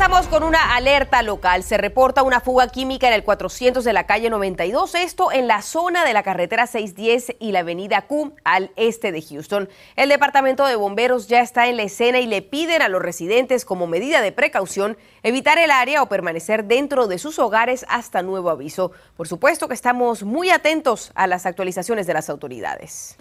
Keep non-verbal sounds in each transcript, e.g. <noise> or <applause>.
Empezamos con una alerta local. Se reporta una fuga química en el 400 de la calle 92, esto en la zona de la carretera 610 y la avenida Q al este de Houston. El departamento de bomberos ya está en la escena y le piden a los residentes como medida de precaución evitar el área o permanecer dentro de sus hogares hasta nuevo aviso. Por supuesto que estamos muy atentos a las actualizaciones de las autoridades.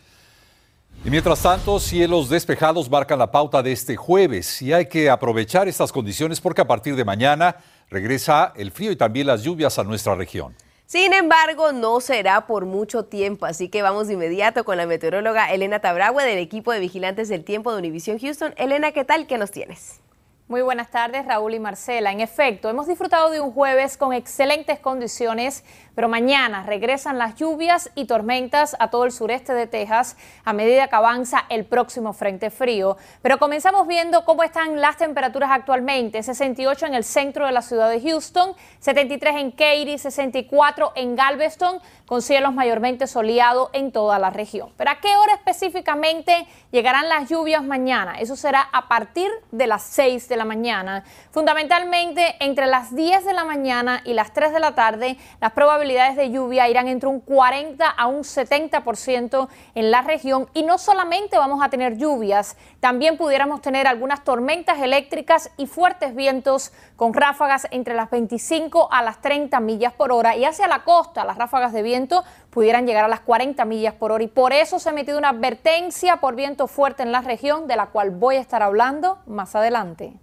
Y mientras tanto, cielos despejados marcan la pauta de este jueves y hay que aprovechar estas condiciones porque a partir de mañana regresa el frío y también las lluvias a nuestra región. Sin embargo, no será por mucho tiempo, así que vamos de inmediato con la meteoróloga Elena Tabragüe del equipo de vigilantes del tiempo de Univision Houston. Elena, ¿qué tal? ¿Qué nos tienes? Muy buenas tardes, Raúl y Marcela. En efecto, hemos disfrutado de un jueves con excelentes condiciones, pero mañana regresan las lluvias y tormentas a todo el sureste de Texas a medida que avanza el próximo frente frío. Pero comenzamos viendo cómo están las temperaturas actualmente. 68 en el centro de la ciudad de Houston, 73 en Katy, 64 en Galveston, con cielos mayormente soleados en toda la región. Pero ¿a qué hora específicamente llegarán las lluvias mañana? Eso será a partir de las 6 de la mañana. Fundamentalmente entre las 10 de la mañana y las 3 de la tarde, las probabilidades de lluvia irán entre un 40 a un 70% en la región. Y no solamente vamos a tener lluvias, también pudiéramos tener algunas tormentas eléctricas y fuertes vientos con ráfagas entre las 25 a las 30 millas por hora. Y hacia la costa, las ráfagas de viento pudieran llegar a las 40 millas por hora. Y por eso se ha emitido una advertencia por viento fuerte en la región, de la cual voy a estar hablando más adelante.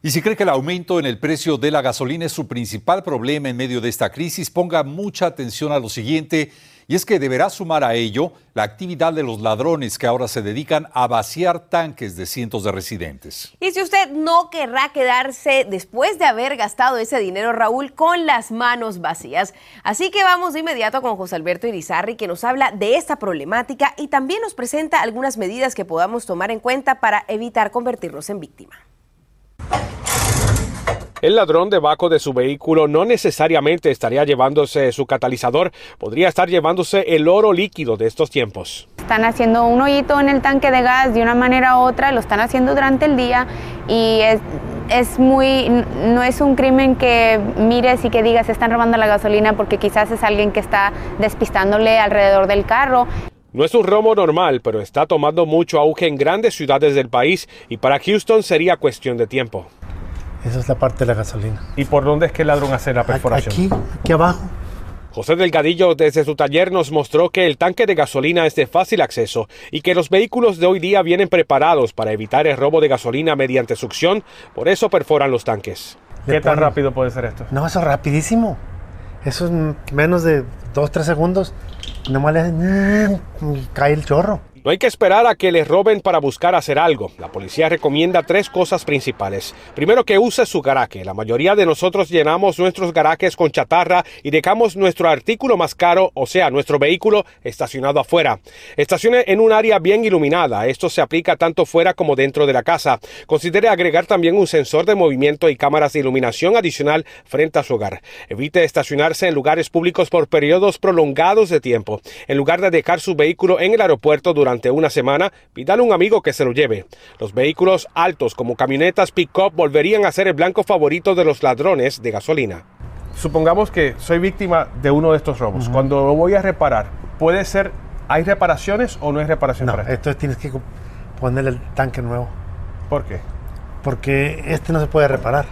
Y si cree que el aumento en el precio de la gasolina es su principal problema en medio de esta crisis, ponga mucha atención a lo siguiente, y es que deberá sumar a ello la actividad de los ladrones que ahora se dedican a vaciar tanques de cientos de residentes. Y si usted no querrá quedarse después de haber gastado ese dinero, Raúl, con las manos vacías. Así que vamos de inmediato con José Alberto Irizarri, que nos habla de esta problemática y también nos presenta algunas medidas que podamos tomar en cuenta para evitar convertirnos en víctima. El ladrón debajo de su vehículo no necesariamente estaría llevándose su catalizador, podría estar llevándose el oro líquido de estos tiempos. Están haciendo un hoyito en el tanque de gas de una manera u otra, lo están haciendo durante el día y es, es muy, no es un crimen que mires y que digas están robando la gasolina porque quizás es alguien que está despistándole alrededor del carro. No es un robo normal, pero está tomando mucho auge en grandes ciudades del país y para Houston sería cuestión de tiempo. Esa es la parte de la gasolina. ¿Y por dónde es que el ladrón hace la perforación? Aquí, aquí abajo. José Delgadillo desde su taller nos mostró que el tanque de gasolina es de fácil acceso y que los vehículos de hoy día vienen preparados para evitar el robo de gasolina mediante succión, por eso perforan los tanques. ¿Qué tan rápido puede ser esto? No, eso es rapidísimo. Eso es menos de 2, 3 segundos. Nomás le cae el chorro. No hay que esperar a que les roben para buscar hacer algo. La policía recomienda tres cosas principales. Primero, que use su garaje. La mayoría de nosotros llenamos nuestros garajes con chatarra y dejamos nuestro artículo más caro, o sea, nuestro vehículo, estacionado afuera. Estacione en un área bien iluminada. Esto se aplica tanto fuera como dentro de la casa. Considere agregar también un sensor de movimiento y cámaras de iluminación adicional frente a su hogar. Evite estacionarse en lugares públicos por periodos prolongados de tiempo. En lugar de dejar su vehículo en el aeropuerto durante una semana, pídale a un amigo que se lo lleve. Los vehículos altos como camionetas pick-up volverían a ser el blanco favorito de los ladrones de gasolina. Supongamos que soy víctima de uno de estos robos. Cuando lo voy a reparar, ¿puede ser, hay reparaciones o no hay reparación No, para esto? esto tienes que ponerle el tanque nuevo. ¿Por qué? Porque este no se puede reparar.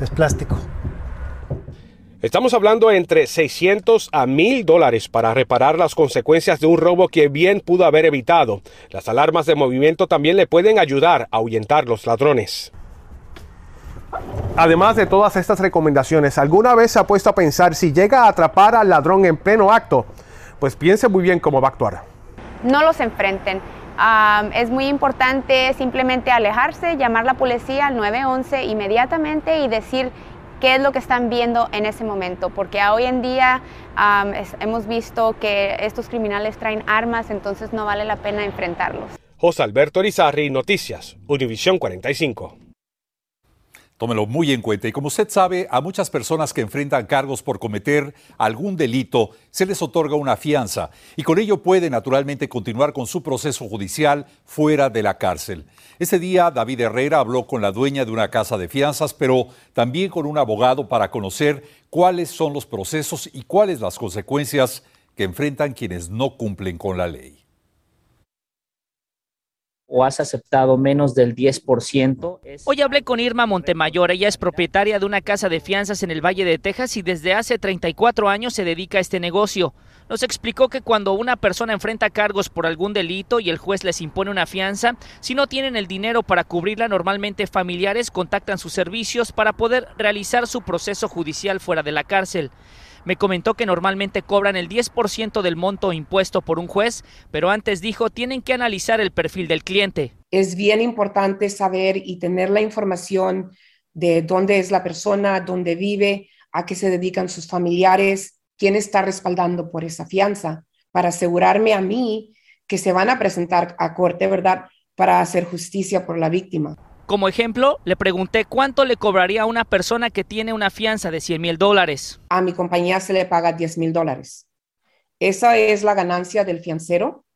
Es plástico. Estamos hablando entre 600 a 1000 dólares para reparar las consecuencias de un robo que bien pudo haber evitado. Las alarmas de movimiento también le pueden ayudar a ahuyentar los ladrones. Además de todas estas recomendaciones, ¿alguna vez se ha puesto a pensar si llega a atrapar al ladrón en pleno acto? Pues piense muy bien cómo va a actuar. No los enfrenten. Es muy importante simplemente alejarse, llamar a la policía al 911 inmediatamente y decir qué es lo que están viendo en ese momento, porque hoy en día hemos visto que estos criminales traen armas, entonces no vale la pena enfrentarlos. José Alberto Rizarri, Noticias, Univisión 45. Tómelo muy en cuenta. Y como usted sabe, a muchas personas que enfrentan cargos por cometer algún delito se les otorga una fianza y con ello puede naturalmente continuar con su proceso judicial fuera de la cárcel. Ese día David Herrera habló con la dueña de una casa de fianzas, pero también con un abogado para conocer cuáles son los procesos y cuáles las consecuencias que enfrentan quienes no cumplen con la ley o has aceptado menos del 10%. Hoy hablé con Irma Montemayor, ella es propietaria de una casa de fianzas en el Valle de Texas y desde hace 34 años se dedica a este negocio. Nos explicó que cuando una persona enfrenta cargos por algún delito y el juez les impone una fianza, si no tienen el dinero para cubrirla, normalmente familiares contactan sus servicios para poder realizar su proceso judicial fuera de la cárcel. Me comentó que normalmente cobran el 10% del monto impuesto por un juez, pero antes dijo tienen que analizar el perfil del cliente. Es bien importante saber y tener la información de dónde es la persona, dónde vive, a qué se dedican sus familiares, quién está respaldando por esa fianza, para asegurarme a mí que se van a presentar a corte, ¿verdad? Para hacer justicia por la víctima. Como ejemplo, le pregunté cuánto le cobraría a una persona que tiene una fianza de 100 mil dólares. A mi compañía se le paga 10 mil dólares. Esa es la ganancia del fiancero,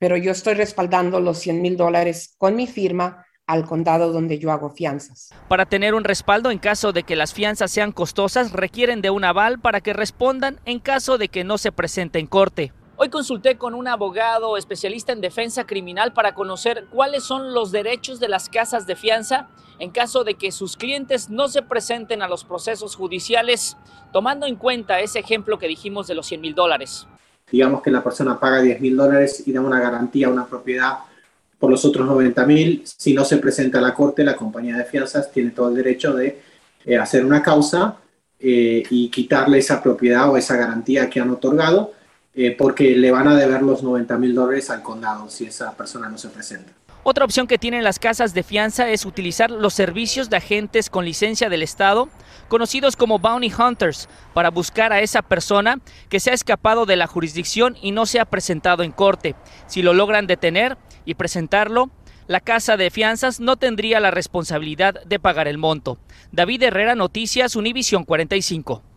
pero yo estoy respaldando los 100 mil dólares con mi firma al condado donde yo hago fianzas. Para tener un respaldo en caso de que las fianzas sean costosas, requieren de un aval para que respondan en caso de que no se presente en corte. Hoy consulté con un abogado especialista en defensa criminal para conocer cuáles son los derechos de las casas de fianza en caso de que sus clientes no se presenten a los procesos judiciales, tomando en cuenta ese ejemplo que dijimos de los 100 mil dólares. Digamos que la persona paga 10 mil dólares y da una garantía a una propiedad por los otros 90 mil. Si no se presenta a la corte, la compañía de fianzas tiene todo el derecho de eh, hacer una causa eh, y quitarle esa propiedad o esa garantía que han otorgado eh, porque le van a deber los 90 mil dólares al condado si esa persona no se presenta. Otra opción que tienen las casas de fianza es utilizar los servicios de agentes con licencia del Estado, conocidos como bounty hunters, para buscar a esa persona que se ha escapado de la jurisdicción y no se ha presentado en corte. Si lo logran detener y presentarlo, la casa de fianzas no tendría la responsabilidad de pagar el monto. David Herrera, Noticias, Univisión 45.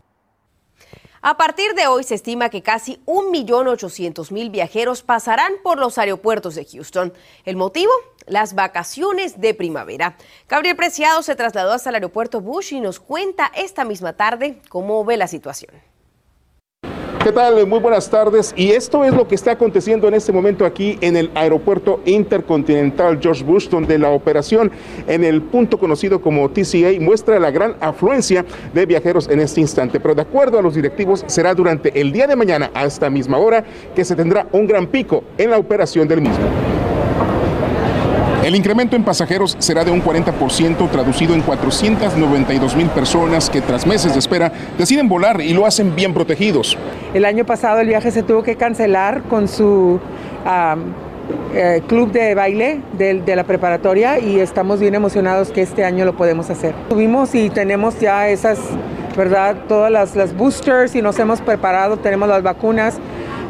A partir de hoy se estima que casi 1.800.000 viajeros pasarán por los aeropuertos de Houston. ¿El motivo? Las vacaciones de primavera. Gabriel Preciado se trasladó hasta el aeropuerto Bush y nos cuenta esta misma tarde cómo ve la situación. ¿Qué tal? Muy buenas tardes. Y esto es lo que está aconteciendo en este momento aquí en el aeropuerto intercontinental George Bush, donde la operación en el punto conocido como TCA muestra la gran afluencia de viajeros en este instante. Pero de acuerdo a los directivos, será durante el día de mañana a esta misma hora que se tendrá un gran pico en la operación del mismo. El incremento en pasajeros será de un 40%, traducido en 492 mil personas que tras meses de espera deciden volar y lo hacen bien protegidos. El año pasado el viaje se tuvo que cancelar con su eh, club de baile de, la preparatoria y estamos bien emocionados que este año lo podemos hacer. Tuvimos y tenemos ya esas, ¿verdad? Todas las, las boosters y nos hemos preparado, tenemos las vacunas.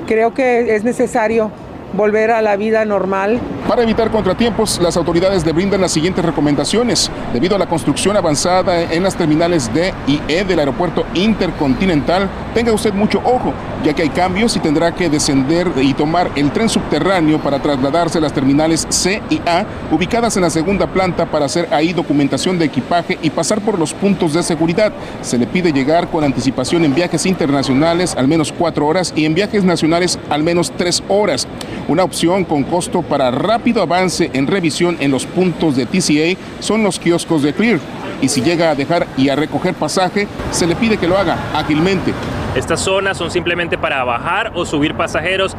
Creo que es necesario volver a la vida normal. Para evitar contratiempos, las autoridades le brindan las siguientes recomendaciones. Debido a la construcción avanzada en las terminales D y E del aeropuerto intercontinental, tenga usted mucho ojo, ya que hay cambios y tendrá que descender y tomar el tren subterráneo para trasladarse a las terminales C y A, ubicadas en la segunda planta para hacer ahí documentación de equipaje y pasar por los puntos de seguridad. Se le pide llegar con anticipación en viajes internacionales al menos cuatro horas y en viajes nacionales al menos tres horas. Una opción con costo para rápido avance en revisión en los puntos de TCA son los kioscos de Clear. Y si llega a dejar y a recoger pasaje, se le pide que lo haga ágilmente. Estas zonas son simplemente para bajar o subir pasajeros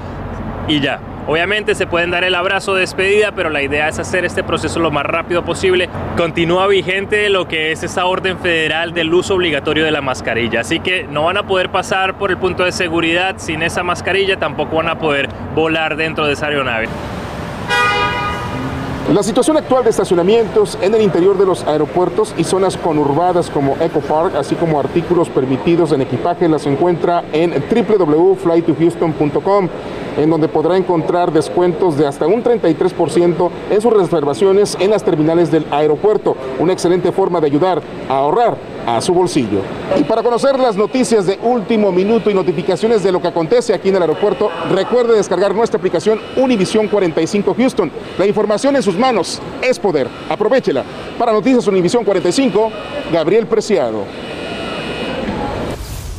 y ya. Obviamente se pueden dar el abrazo de despedida, pero la idea es hacer este proceso lo más rápido posible. Continúa vigente lo que es esa orden federal del uso obligatorio de la mascarilla, así que no van a poder pasar por el punto de seguridad sin esa mascarilla, tampoco van a poder volar dentro de esa aeronave. La situación actual de estacionamientos en el interior de los aeropuertos y zonas conurbadas como Eco Park, así como artículos permitidos en equipaje, las encuentra en www.flytohouston.com, en donde podrá encontrar descuentos de hasta un 33% en sus reservaciones en las terminales del aeropuerto. Una excelente forma de ayudar a ahorrar a su bolsillo. Y para conocer las noticias de último minuto y notificaciones de lo que acontece aquí en el aeropuerto, recuerde descargar nuestra aplicación Univision 45 Houston. La información en sus manos es poder. Aprovechela. Para Noticias Univision 45, Gabriel Preciado.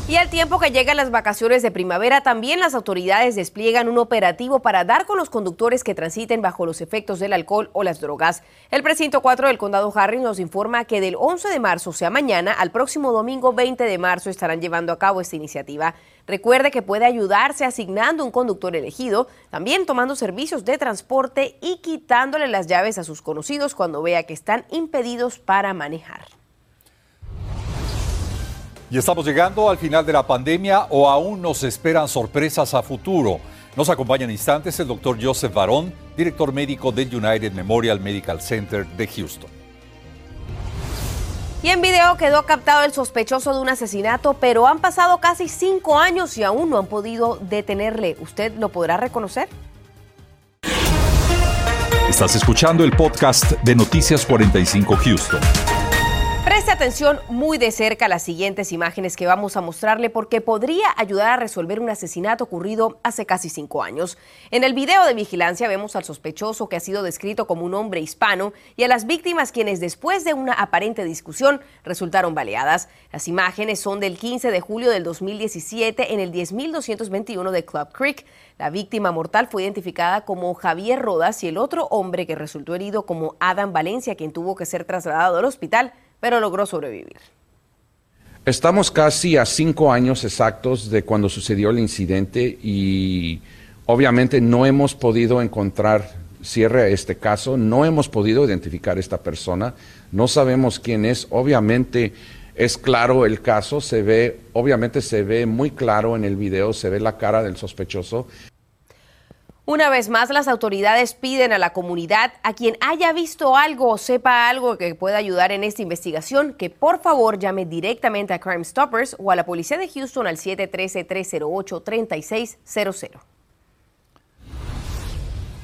Y al tiempo que llegan las vacaciones de primavera, también las autoridades despliegan un operativo para dar con los conductores que transiten bajo los efectos del alcohol o las drogas. El precinto 4 del condado Harris nos informa que del 11 de marzo, o sea mañana, al próximo domingo 20 de marzo estarán llevando a cabo esta iniciativa. Recuerde que puede ayudarse asignando un conductor elegido, también tomando servicios de transporte y quitándole las llaves a sus conocidos cuando vea que están impedidos para manejar. Y estamos llegando al final de la pandemia o aún nos esperan sorpresas a futuro. Nos acompaña en instantes el doctor Joseph Barón, director médico del United Memorial Medical Center de Houston. Y en video quedó captado el sospechoso de un asesinato, pero han pasado casi cinco años y aún no han podido detenerle. ¿Usted lo podrá reconocer? Estás escuchando el podcast de Noticias 45 Houston. Preste atención muy de cerca a las siguientes imágenes que vamos a mostrarle porque podría ayudar a resolver un asesinato ocurrido hace casi cinco años. En el video de vigilancia vemos al sospechoso que ha sido descrito como un hombre hispano y a las víctimas quienes después de una aparente discusión resultaron baleadas. Las imágenes son del 15 de julio del 2017 en el 10221 de Club Creek. La víctima mortal fue identificada como Javier Rodas y el otro hombre que resultó herido como Adam Valencia, quien tuvo que ser trasladado al hospital pero logró sobrevivir. Estamos casi a cinco años exactos de cuando sucedió el incidente y obviamente no hemos podido encontrar cierre a este caso, no hemos podido identificar a esta persona, no sabemos quién es, obviamente es claro el caso, se ve, obviamente se ve muy claro en el video, se ve la cara del sospechoso, una vez más, las autoridades piden a la comunidad, a quien haya visto algo o sepa algo que pueda ayudar en esta investigación, que por favor llame directamente a Crime Stoppers o a la policía de Houston al 713-308-3600.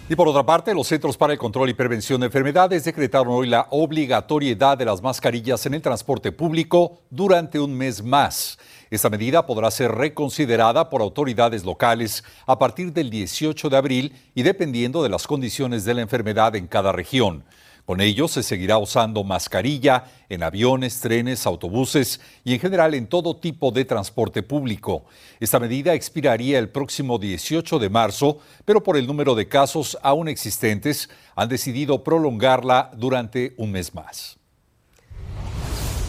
Y por otra parte, los Centros para el Control y Prevención de Enfermedades decretaron hoy la obligatoriedad de las mascarillas en el transporte público durante un mes más. Esta medida podrá ser reconsiderada por autoridades locales a partir del 18 de abril y dependiendo de las condiciones de la enfermedad en cada región. Con ello se seguirá usando mascarilla en aviones, trenes, autobuses y en general en todo tipo de transporte público. Esta medida expiraría el próximo 18 de marzo, pero por el número de casos aún existentes han decidido prolongarla durante un mes más.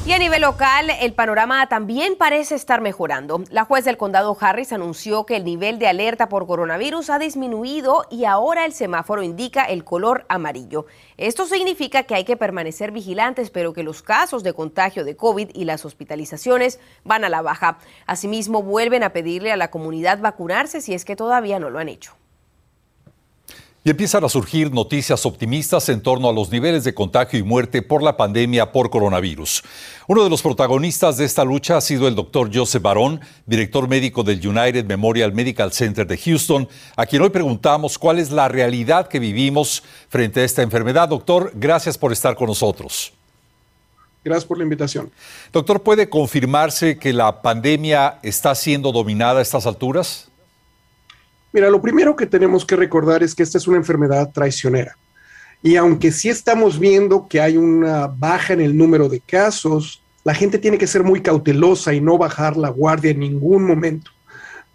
Y a nivel local, el panorama también parece estar mejorando. La juez del condado Harris anunció que el nivel de alerta por coronavirus ha disminuido y ahora el semáforo indica el color amarillo. Esto significa que hay que permanecer vigilantes, pero que los casos de contagio de COVID y las hospitalizaciones van a la baja. Asimismo, vuelven a pedirle a la comunidad vacunarse si es que todavía no lo han hecho. Y empiezan a surgir noticias optimistas en torno a los niveles de contagio y muerte por la pandemia por coronavirus. Uno de los protagonistas de esta lucha ha sido el doctor Joseph Barón, director médico del United Memorial Medical Center de Houston, a quien hoy preguntamos cuál es la realidad que vivimos frente a esta enfermedad. Doctor, gracias por estar con nosotros. Gracias por la invitación. Doctor, ¿puede confirmarse que la pandemia está siendo dominada a estas alturas? Mira, lo primero que tenemos que recordar es que esta es una enfermedad traicionera. Y aunque sí estamos viendo que hay una baja en el número de casos, la gente tiene que ser muy cautelosa y no bajar la guardia en ningún momento.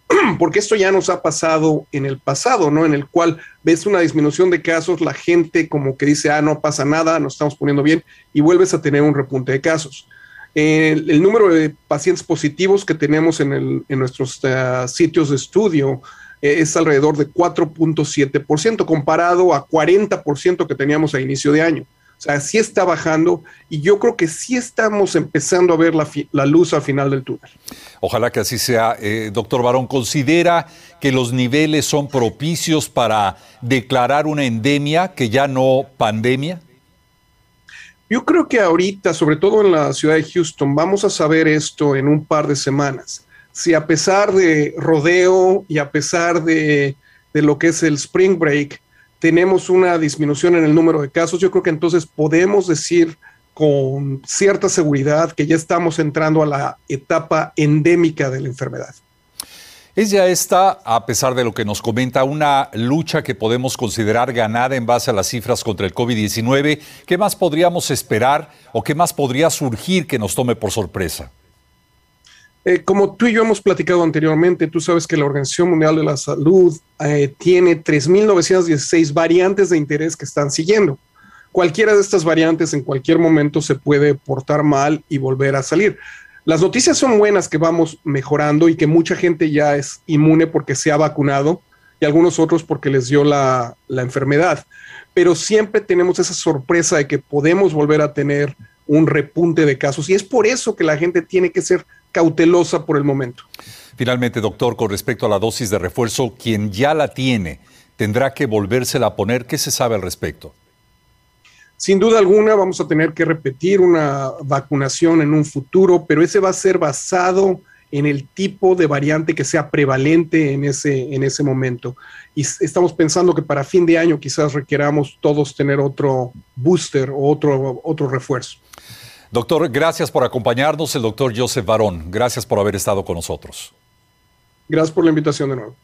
<clears throat> Porque esto ya nos ha pasado en el pasado, ¿no? En el cual ves una disminución de casos, la gente como que dice, ah, no pasa nada, nos estamos poniendo bien, y vuelves a tener un repunte de casos. El, número de pacientes positivos que tenemos en, nuestros eh, sitios de estudio, es alrededor de 4.7% comparado a 40% que teníamos a inicio de año. O O sea, sí está bajando y yo creo que sí estamos empezando a ver la, luz al final del túnel. Ojalá que así sea. Eh, doctor Barón, ¿considera que los niveles son propicios para declarar una endemia que ya no pandemia? Yo creo que ahorita, sobre todo en la ciudad de Houston, vamos a saber esto en un par de semanas. Si a pesar de rodeo y a pesar de, de lo que es el spring break, tenemos una disminución en el número de casos, yo creo que entonces podemos decir con cierta seguridad que ya estamos entrando a la etapa endémica de la enfermedad. Es ya esta, a pesar de lo que nos comenta, una lucha que podemos considerar ganada en base a las cifras contra el COVID-19. ¿Qué más podríamos esperar o qué más podría surgir que nos tome por sorpresa? Eh, como tú y yo hemos platicado anteriormente, tú sabes que la Organización Mundial de la Salud eh, tiene 3.916 variantes de interés que están siguiendo. Cualquiera de estas variantes en cualquier momento se puede portar mal y volver a salir. Las noticias son buenas que vamos mejorando y que mucha gente ya es inmune porque se ha vacunado y algunos otros porque les dio la, la enfermedad. Pero siempre tenemos esa sorpresa de que podemos volver a tener un repunte de casos y es por eso que la gente tiene que ser cautelosa por el momento. Finalmente, doctor, con respecto a la dosis de refuerzo, quien ya la tiene, ¿tendrá que volvérsela a poner? ¿Qué se sabe al respecto? Sin duda alguna vamos a tener que repetir una vacunación en un futuro, pero ese va a ser basado en el tipo de variante que sea prevalente en ese, en ese momento. Y estamos pensando que para fin de año quizás requeramos todos tener otro booster o otro, otro refuerzo. Doctor, gracias por acompañarnos, el doctor Joseph Barón. Gracias por haber estado con nosotros. Gracias por la invitación de nuevo.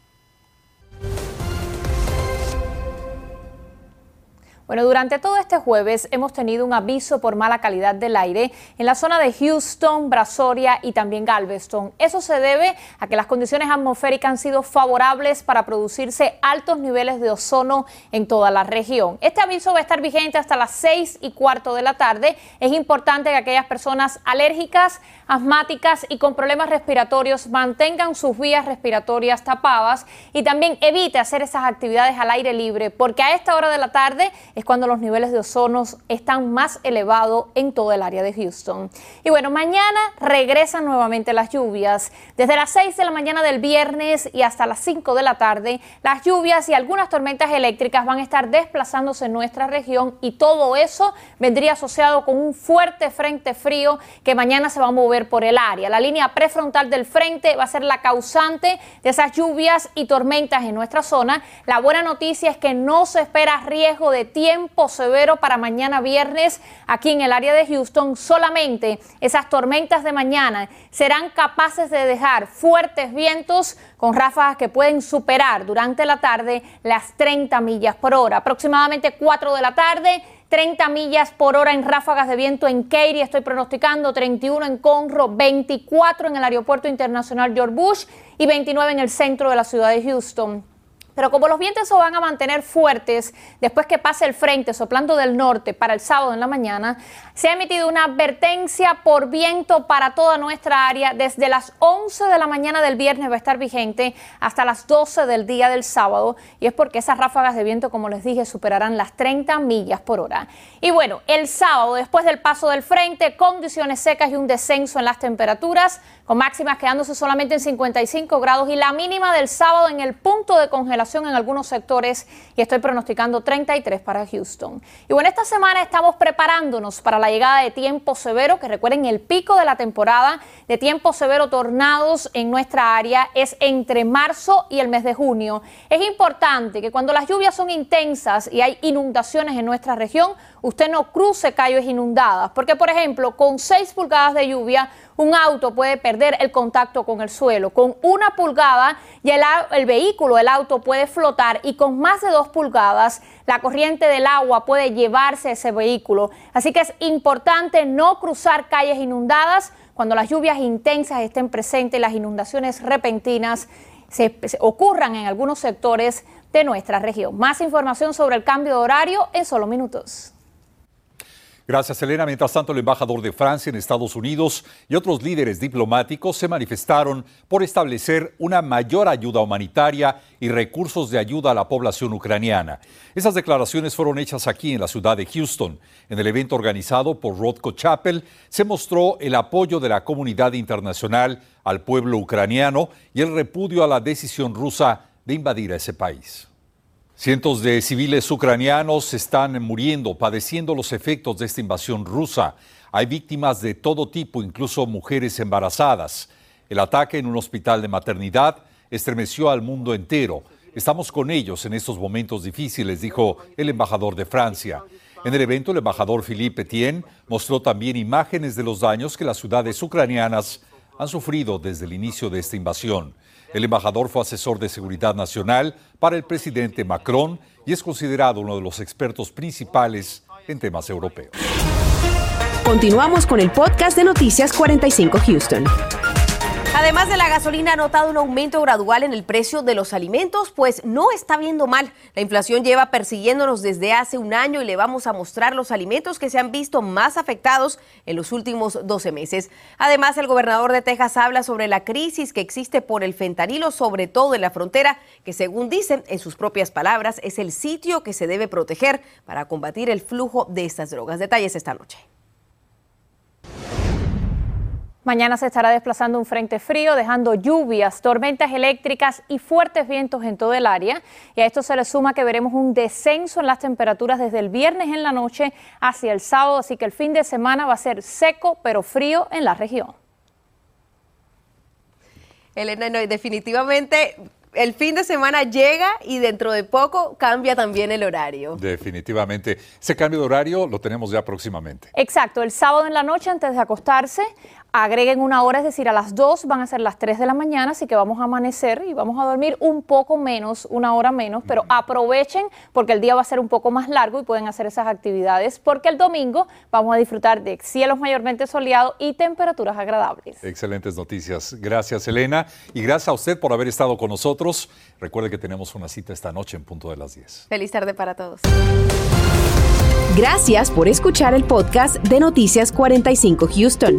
Bueno, durante todo este jueves hemos tenido un aviso por mala calidad del aire en la zona de Houston, Brazoria y también Galveston. Eso se debe a que las condiciones atmosféricas han sido favorables para producirse altos niveles de ozono en toda la región. Este aviso va a estar vigente hasta las 6 y cuarto de la tarde. Es importante que aquellas personas alérgicas, asmáticas y con problemas respiratorios mantengan sus vías respiratorias tapadas y también evite hacer esas actividades al aire libre porque a esta hora de la tarde es cuando los niveles de ozono están más elevados en todo el área de Houston. Y bueno, mañana regresan nuevamente las lluvias. Desde las 6 de la mañana del viernes y hasta las 5 de la tarde, las lluvias y algunas tormentas eléctricas van a estar desplazándose en nuestra región y todo eso vendría asociado con un fuerte frente frío que mañana se va a mover por el área. La línea prefrontal del frente va a ser la causante de esas lluvias y tormentas en nuestra zona. La buena noticia es que no se espera riesgo de tiempo severo para mañana viernes aquí en el área de Houston. Solamente esas tormentas de mañana serán capaces de dejar fuertes vientos con ráfagas que pueden superar durante la tarde las 30 millas por hora. Aproximadamente 4 de la tarde. 30 millas por hora en ráfagas de viento en Katy, estoy pronosticando 31 en Conroe, 24 en el Aeropuerto Internacional George Bush y 29 en el centro de la ciudad de Houston. Pero como los vientos se van a mantener fuertes después que pase el frente soplando del norte para el sábado en la mañana, se ha emitido una advertencia por viento para toda nuestra área desde las 11 de la mañana del viernes va a estar vigente hasta las 12 del día del sábado y es porque esas ráfagas de viento, como les dije, superarán las 30 millas por hora. Y bueno, el sábado, después del paso del frente, condiciones secas y un descenso en las temperaturas, con máximas quedándose solamente en 55 grados y la mínima del sábado en el punto de congelación en algunos sectores y estoy pronosticando 33 para Houston. Y bueno, esta semana estamos preparándonos para la llegada de tiempo severo, que recuerden el pico de la temporada de tiempo severo tornados en nuestra área es entre marzo y el mes de junio. Es importante que cuando las lluvias son intensas y hay inundaciones en nuestra región, usted no cruce calles inundadas, porque por ejemplo, con 6 pulgadas de lluvia, un auto puede perder el contacto con el suelo. Con una pulgada y el, vehículo, el auto puede flotar y con más de dos pulgadas la corriente del agua puede llevarse ese vehículo. Así que es importante no cruzar calles inundadas cuando las lluvias intensas estén presentes las inundaciones repentinas se ocurran en algunos sectores de nuestra región. Más información sobre el cambio de horario en solo minutos. Gracias, Elena. Mientras tanto, el embajador de Francia en Estados Unidos y otros líderes diplomáticos se manifestaron por establecer una mayor ayuda humanitaria y recursos de ayuda a la población ucraniana. Esas declaraciones fueron hechas aquí en la ciudad de Houston. En el evento organizado por Rothko Chapel se mostró el apoyo de la comunidad internacional al pueblo ucraniano y el repudio a la decisión rusa de invadir a ese país. Cientos de civiles ucranianos están muriendo, padeciendo los efectos de esta invasión rusa. Hay víctimas de todo tipo, incluso mujeres embarazadas. El ataque en un hospital de maternidad estremeció al mundo entero. Estamos con ellos en estos momentos difíciles, dijo el embajador de Francia. En el evento, el embajador Philippe Etienne mostró también imágenes de los daños que las ciudades ucranianas han sufrido desde el inicio de esta invasión. El embajador fue asesor de seguridad nacional para el presidente Macron y es considerado uno de los expertos principales en temas europeos. Continuamos con el podcast de Noticias 45 Houston. Además de la gasolina, ha notado un aumento gradual en el precio de los alimentos, pues no está viendo mal. La inflación lleva persiguiéndonos desde hace un año y le vamos a mostrar los alimentos que se han visto más afectados en los últimos 12 meses. Además, el gobernador de Texas habla sobre la crisis que existe por el fentanilo, sobre todo en la frontera, que según dicen en sus propias palabras, es el sitio que se debe proteger para combatir el flujo de estas drogas. Detalles esta noche. Mañana se estará desplazando un frente frío, dejando lluvias, tormentas eléctricas y fuertes vientos en todo el área. Y a esto se le suma que veremos un descenso en las temperaturas desde el viernes en la noche hacia el sábado, así que el fin de semana va a ser seco pero frío en la región. Elena, no, definitivamente el fin de semana llega y dentro de poco cambia también el horario. Definitivamente. Ese cambio de horario lo tenemos ya próximamente. Exacto, el sábado en la noche antes de acostarse agreguen una hora, es decir, a las 2 van a ser las 3 de la mañana, así que vamos a amanecer y vamos a dormir un poco menos, una hora menos, pero aprovechen porque el día va a ser un poco más largo y pueden hacer esas actividades porque el domingo vamos a disfrutar de cielos mayormente soleados y temperaturas agradables. Excelentes noticias. Gracias, Elena, y gracias a usted por haber estado con nosotros. Recuerde que tenemos una cita esta noche en punto de las 10. Feliz tarde para todos. Gracias por escuchar el podcast de Noticias 45 Houston.